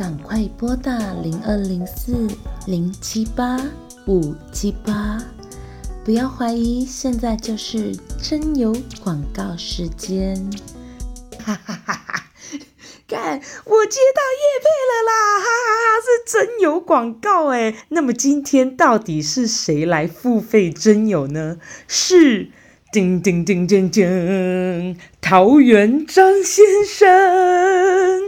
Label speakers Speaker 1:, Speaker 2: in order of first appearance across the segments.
Speaker 1: 赶快拨打零二零四零七八五七八，不要怀疑，现在就是征友广告时间。哈哈哈哈！看，我接到业配了啦！哈哈哈，是征友广告哎。那么今天到底是谁来付费征友呢？是。叮叮叮叮叮！桃园张先生，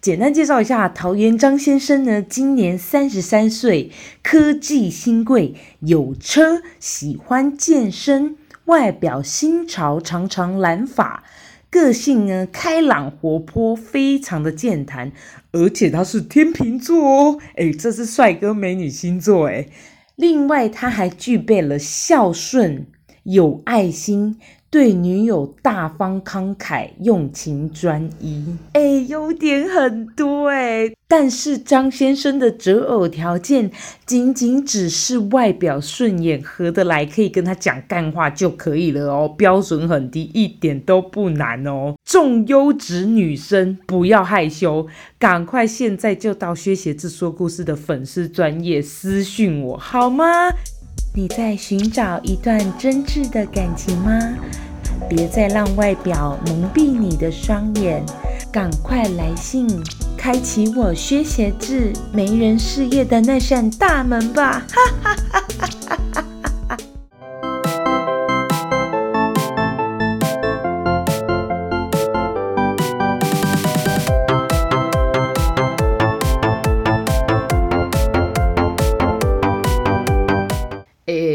Speaker 1: 简单介绍一下，桃园张先生呢，今年三十三岁，科技新贵，有车，喜欢健身，外表新潮，长长蓝发，个性呢开朗活泼，非常的健谈，而且他是天秤座哦，诶，这是帅哥美女星座诶，另外他还具备了孝顺。有爱心，对女友大方慷慨，用情专一。哎，优点很多哎。但是张先生的择偶条件，仅仅只是外表顺眼、合得来，可以跟他讲干话就可以了哦。标准很低，一点都不难哦。重优质女生，不要害羞，赶快现在就到薛协志说故事的粉丝专业私讯我好吗？你在寻找一段真挚的感情吗？别再让外表蒙蔽你的双眼，赶快来信，开启我薛协志媒人事业的那扇大门吧！哈哈哈哈哈哈。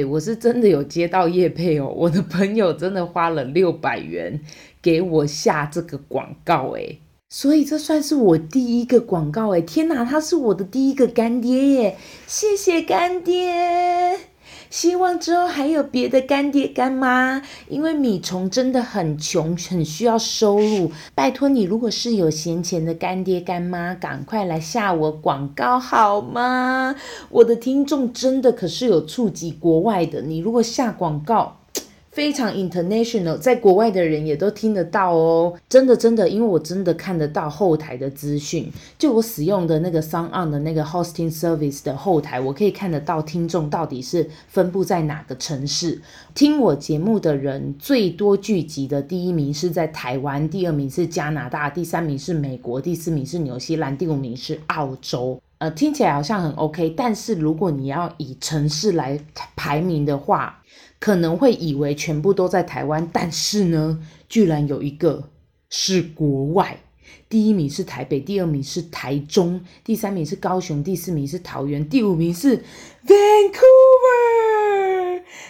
Speaker 1: 我是真的有接到叶配哦，我的朋友真的花了六百元给我下这个广告诶，所以这算是我第一个广告诶，天哪，他是我的第一个干爹耶，谢谢干爹。希望之后还有别的干爹干妈，因为米虫真的很穷，很需要收入。拜托你，如果是有闲钱的干爹干妈，赶快来下我广告好吗？我的听众真的可是有触及国外的，你如果下广告。非常 international，在国外的人也都听得到哦，真的真的，因为我真的看得到后台的资讯，就我使用的那个 SoundOn 的那个 hosting service 的后台，我可以看得到听众到底是分布在哪个城市。听我节目的人最多聚集的第一名是在台湾，第二名是加拿大，第三名是美国，第四名是纽西兰，第五名是澳洲。呃，听起来好像很 OK，但是如果你要以城市来排名的话，可能会以为全部都在台湾，但是呢，居然有一个是国外，第一名是台北，第二名是台中，第三名是高雄，第四名是桃园，第五名是 Vancouver，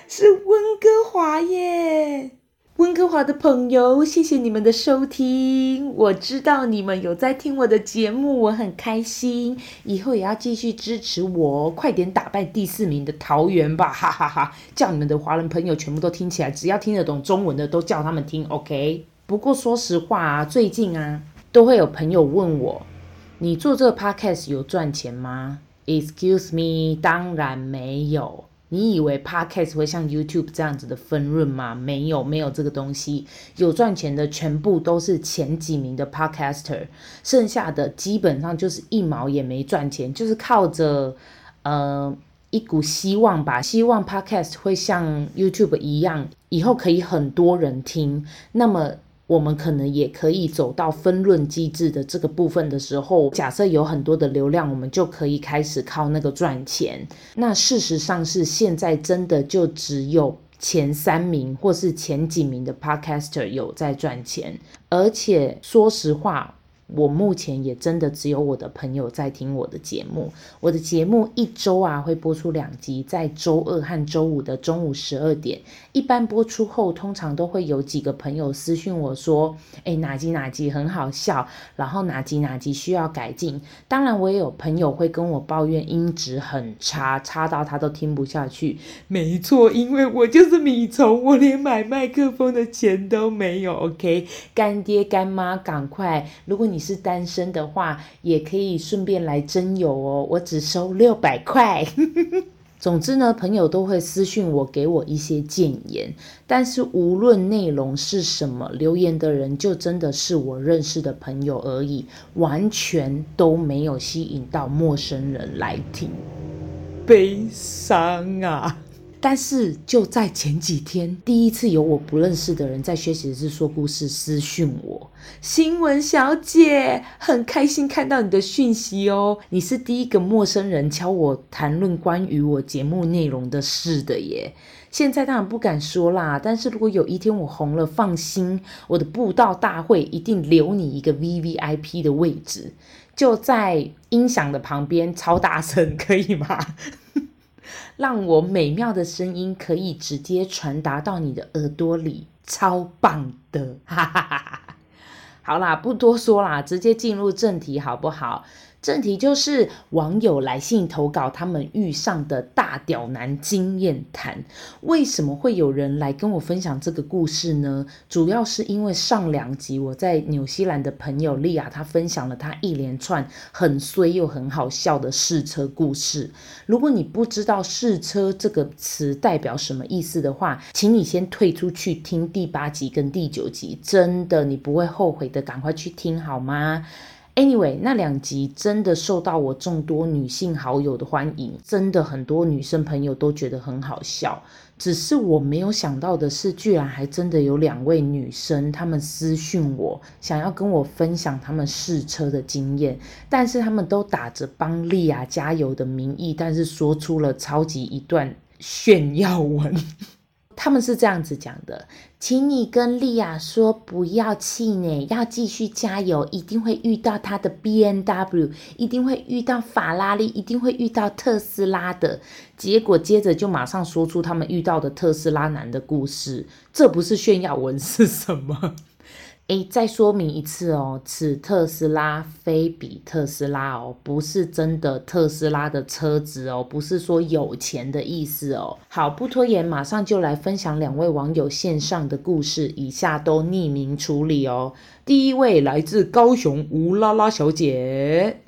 Speaker 1: 是温哥华耶。温哥华的朋友，谢谢你们的收听。我知道你们有在听我的节目，我很开心。以后也要继续支持我，快点打败第四名的桃园吧！哈哈哈，叫你们的华人朋友全部都听起来，只要听得懂中文的都叫他们听，OK？不过说实话啊，最近啊，都会有朋友问我，你做这个 Podcast 有赚钱吗？Excuse me，当然没有。你以为 Podcast 会像 YouTube 这样子的分润吗？没有，没有这个东西。有赚钱的全部都是前几名的 Podcaster，剩下的基本上就是一毛也没赚钱，就是靠着呃一股希望吧，希望 Podcast 会像 YouTube 一样，以后可以很多人听。那么。我们可能也可以走到分润机制的这个部分的时候，假设有很多的流量，我们就可以开始靠那个赚钱。那事实上是现在真的就只有前三名或是前几名的 Podcaster 有在赚钱，而且说实话。我目前也真的只有我的朋友在听我的节目。我的节目一周啊会播出两集，在周二和周五的中午十二点。一般播出后，通常都会有几个朋友私讯我说：“诶，哪集哪集很好笑，然后哪集哪集需要改进。”当然，我也有朋友会跟我抱怨音质很差，差到他都听不下去。没错，因为我就是米虫，我连买麦克风的钱都没有。OK，干爹干妈，赶快！如果你你是单身的话，也可以顺便来征友哦，我只收六百块。总之呢，朋友都会私讯我，给我一些建言。但是无论内容是什么，留言的人就真的是我认识的朋友而已，完全都没有吸引到陌生人来听。悲伤啊！但是就在前几天，第一次有我不认识的人在学习日说故事私讯我，新闻小姐很开心看到你的讯息哦，你是第一个陌生人敲我谈论关于我节目内容的事的耶。现在当然不敢说啦，但是如果有一天我红了，放心，我的布道大会一定留你一个 VVIP 的位置，就在音响的旁边，超大声，可以吗？让我美妙的声音可以直接传达到你的耳朵里，超棒的！哈哈哈哈。好啦，不多说啦，直接进入正题好不好？正题就是网友来信投稿，他们遇上的大屌男经验谈。为什么会有人来跟我分享这个故事呢？主要是因为上两集我在纽西兰的朋友莉亚，她分享了她一连串很衰又很好笑的试车故事。如果你不知道试车这个词代表什么意思的话，请你先退出去听第八集跟第九集，真的你不会后悔的，赶快去听好吗？Anyway，那两集真的受到我众多女性好友的欢迎，真的很多女生朋友都觉得很好笑。只是我没有想到的是，居然还真的有两位女生，她们私讯我，想要跟我分享她们试车的经验，但是她们都打着帮莉亚加油的名义，但是说出了超级一段炫耀文。他们是这样子讲的，请你跟莉亚说不要气馁，要继续加油，一定会遇到他的 B N W，一定会遇到法拉利，一定会遇到特斯拉的。结果接着就马上说出他们遇到的特斯拉男的故事，这不是炫耀文是什么？诶，再说明一次哦，此特斯拉非彼特斯拉哦，不是真的特斯拉的车子哦，不是说有钱的意思哦。好，不拖延，马上就来分享两位网友线上的故事，以下都匿名处理哦。第一位来自高雄吴拉拉小姐。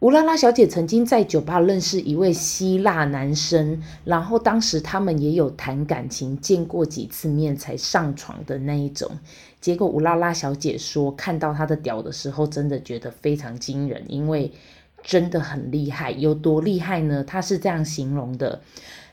Speaker 1: 乌拉拉小姐曾经在酒吧认识一位希腊男生，然后当时他们也有谈感情，见过几次面才上床的那一种。结果乌拉拉小姐说，看到他的屌的时候，真的觉得非常惊人，因为真的很厉害。有多厉害呢？他是这样形容的：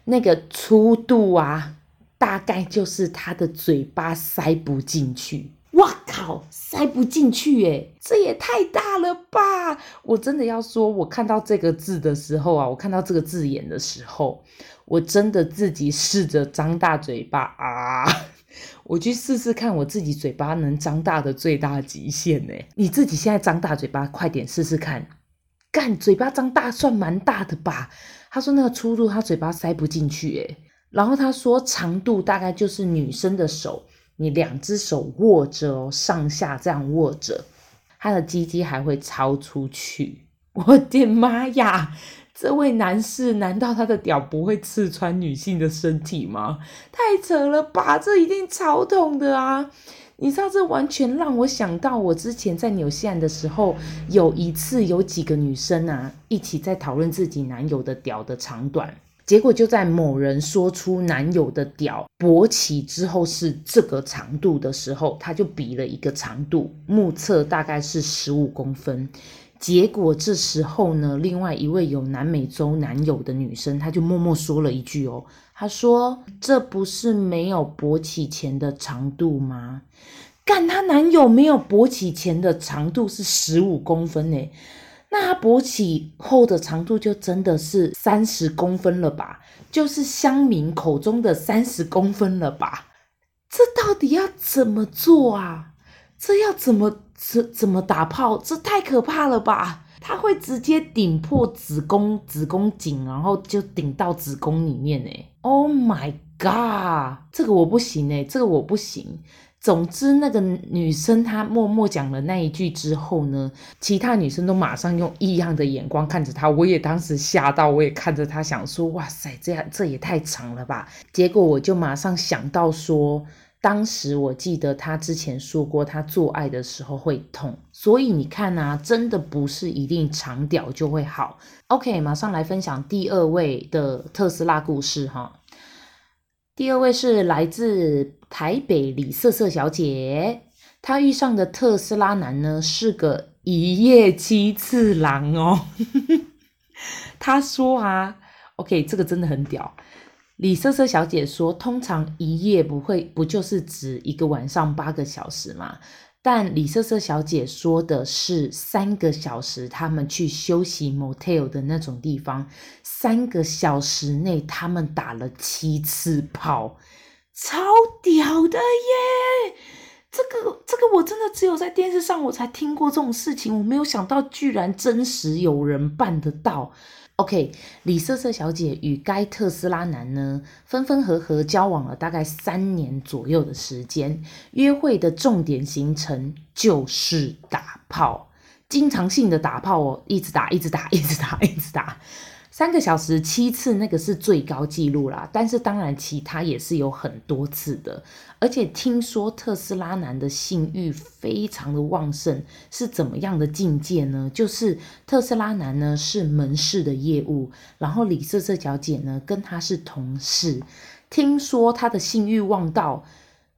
Speaker 1: 那个粗度啊，大概就是他的嘴巴塞不进去。哇靠，塞不进去耶，这也太大了吧！我真的要说，我看到这个字的时候啊，我看到这个字眼的时候，我真的自己试着张大嘴巴啊，我去试试看我自己嘴巴能张大的最大极限呢。你自己现在张大嘴巴，快点试试看，干，嘴巴张大算蛮大的吧？他说那个粗度，他嘴巴塞不进去诶，然后他说长度大概就是女生的手。你两只手握着哦，上下这样握着，他的鸡鸡还会超出去。我的妈呀！这位男士，难道他的屌不会刺穿女性的身体吗？太扯了吧！这一定超痛的啊！你知道，这完全让我想到我之前在纽西兰的时候，有一次有几个女生啊，一起在讨论自己男友的屌的长短。结果就在某人说出男友的屌勃起之后是这个长度的时候，他就比了一个长度，目测大概是十五公分。结果这时候呢，另外一位有南美洲男友的女生，她就默默说了一句：“哦，她说这不是没有勃起前的长度吗？干，她男友没有勃起前的长度是十五公分诶。”那它勃起后的长度就真的是三十公分了吧？就是乡民口中的三十公分了吧？这到底要怎么做啊？这要怎么怎怎么打炮？这太可怕了吧？它会直接顶破子宫子宫颈，然后就顶到子宫里面诶。Oh my god！这个我不行诶，这个我不行。总之，那个女生她默默讲了那一句之后呢，其他女生都马上用异样的眼光看着她。我也当时吓到，我也看着她，想说：“哇塞，这样这也太长了吧！”结果我就马上想到说，当时我记得她之前说过，她做爱的时候会痛，所以你看啊，真的不是一定长屌就会好。OK，马上来分享第二位的特斯拉故事哈。第二位是来自台北李瑟瑟小姐，她遇上的特斯拉男呢是个一夜七次郎哦。她说啊，OK，这个真的很屌。李瑟瑟小姐说：“通常一夜不会不就是指一个晚上八个小时吗？但李瑟瑟小姐说的是三个小时，他们去休息 motel 的那种地方，三个小时内他们打了七次炮，超屌的耶！这个这个我真的只有在电视上我才听过这种事情，我没有想到居然真实有人办得到。” OK，李瑟瑟小姐与该特斯拉男呢，分分合合交往了大概三年左右的时间，约会的重点行程就是打炮，经常性的打炮哦，一直打，一直打，一直打，一直打。三个小时七次，那个是最高纪录啦。但是当然，其他也是有很多次的。而且听说特斯拉男的性欲非常的旺盛，是怎么样的境界呢？就是特斯拉男呢是门市的业务，然后李瑟瑟小姐呢跟他是同事。听说他的性欲旺到。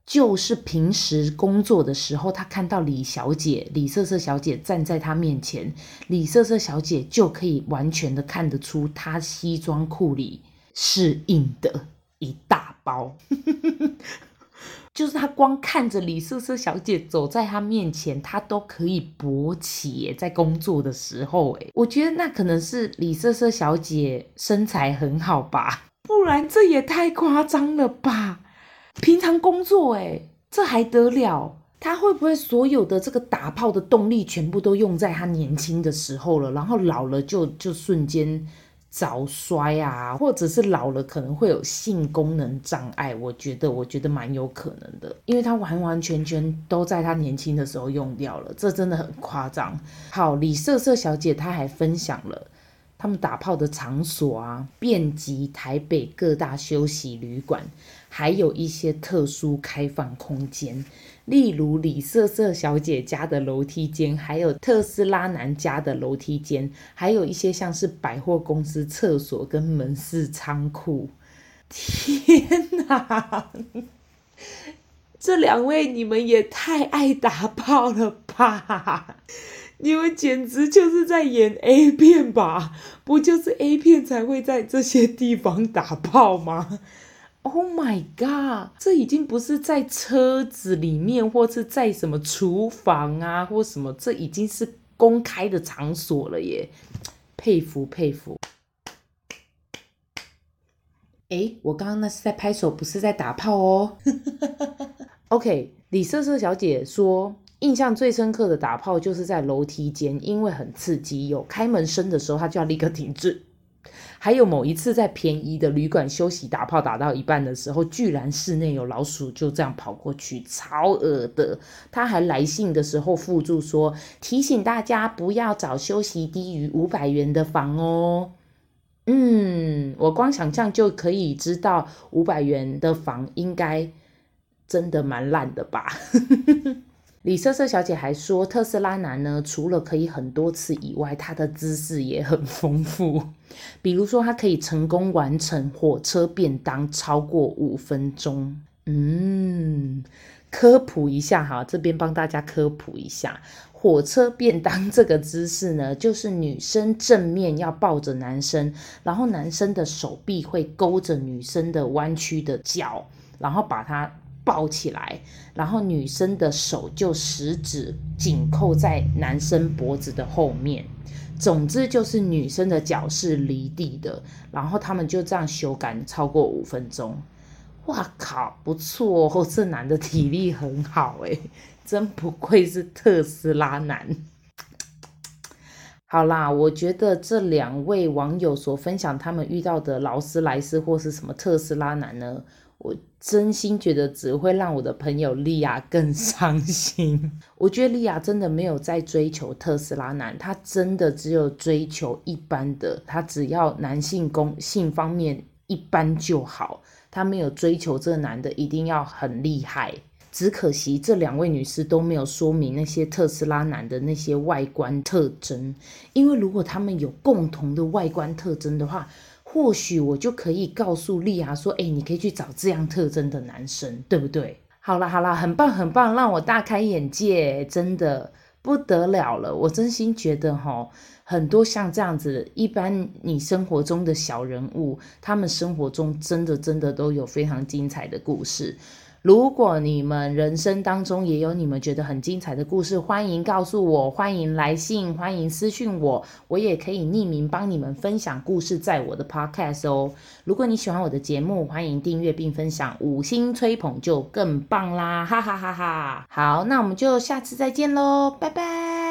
Speaker 1: 就是平时工作的时候，他看到李小姐、李瑟瑟小姐站在他面前，李瑟瑟小姐就可以完全的看得出，她西装裤里是硬的一大包。就是他光看着李瑟瑟小姐走在他面前，他都可以勃起。在工作的时候，诶，我觉得那可能是李瑟瑟小姐身材很好吧，不然这也太夸张了吧。平常工作，诶，这还得了？他会不会所有的这个打炮的动力全部都用在他年轻的时候了，然后老了就就瞬间早衰啊，或者是老了可能会有性功能障碍？我觉得，我觉得蛮有可能的，因为他完完全全都在他年轻的时候用掉了，这真的很夸张。好，李瑟瑟小姐她还分享了。他们打炮的场所啊，遍及台北各大休息旅馆，还有一些特殊开放空间，例如李瑟瑟小姐家的楼梯间，还有特斯拉男家的楼梯间，还有一些像是百货公司厕所跟门市仓库。天哪！这两位你们也太爱打炮了吧！你们简直就是在演 A 片吧？不就是 A 片才会在这些地方打炮吗？Oh my god！这已经不是在车子里面，或是在什么厨房啊，或什么，这已经是公开的场所了耶！佩服佩服。诶，我刚刚那是在拍手，不是在打炮哦。OK，李瑟瑟小姐说。印象最深刻的打炮就是在楼梯间，因为很刺激，有开门声的时候，他就要立刻停止。还有某一次在便宜的旅馆休息打炮，打到一半的时候，居然室内有老鼠就这样跑过去，超恶的。他还来信的时候附注说，提醒大家不要找休息低于五百元的房哦。嗯，我光想象就可以知道五百元的房应该真的蛮烂的吧。李瑟瑟小姐还说，特斯拉男呢，除了可以很多次以外，他的姿势也很丰富。比如说，他可以成功完成火车便当超过五分钟。嗯，科普一下哈，这边帮大家科普一下，火车便当这个姿势呢，就是女生正面要抱着男生，然后男生的手臂会勾着女生的弯曲的脚，然后把它。抱起来，然后女生的手就十指紧扣在男生脖子的后面。总之就是女生的脚是离地的，然后他们就这样修改超过五分钟。哇靠，不错哦，这男的体力很好诶，真不愧是特斯拉男。好啦，我觉得这两位网友所分享他们遇到的劳斯莱斯或是什么特斯拉男呢，我真心觉得只会让我的朋友莉亚更伤心。我觉得莉亚真的没有在追求特斯拉男，他真的只有追求一般的，他只要男性攻性方面一般就好。她没有追求这个男的一定要很厉害。只可惜这两位女士都没有说明那些特斯拉男的那些外观特征，因为如果他们有共同的外观特征的话，或许我就可以告诉莉亚说：“哎，你可以去找这样特征的男生，对不对？”好啦好啦，很棒很棒，让我大开眼界，真的不得了了。我真心觉得哈，很多像这样子，一般你生活中的小人物，他们生活中真的真的都有非常精彩的故事。如果你们人生当中也有你们觉得很精彩的故事，欢迎告诉我，欢迎来信，欢迎私讯我，我也可以匿名帮你们分享故事在我的 podcast 哦。如果你喜欢我的节目，欢迎订阅并分享，五星吹捧就更棒啦，哈哈哈哈！好，那我们就下次再见喽，拜拜。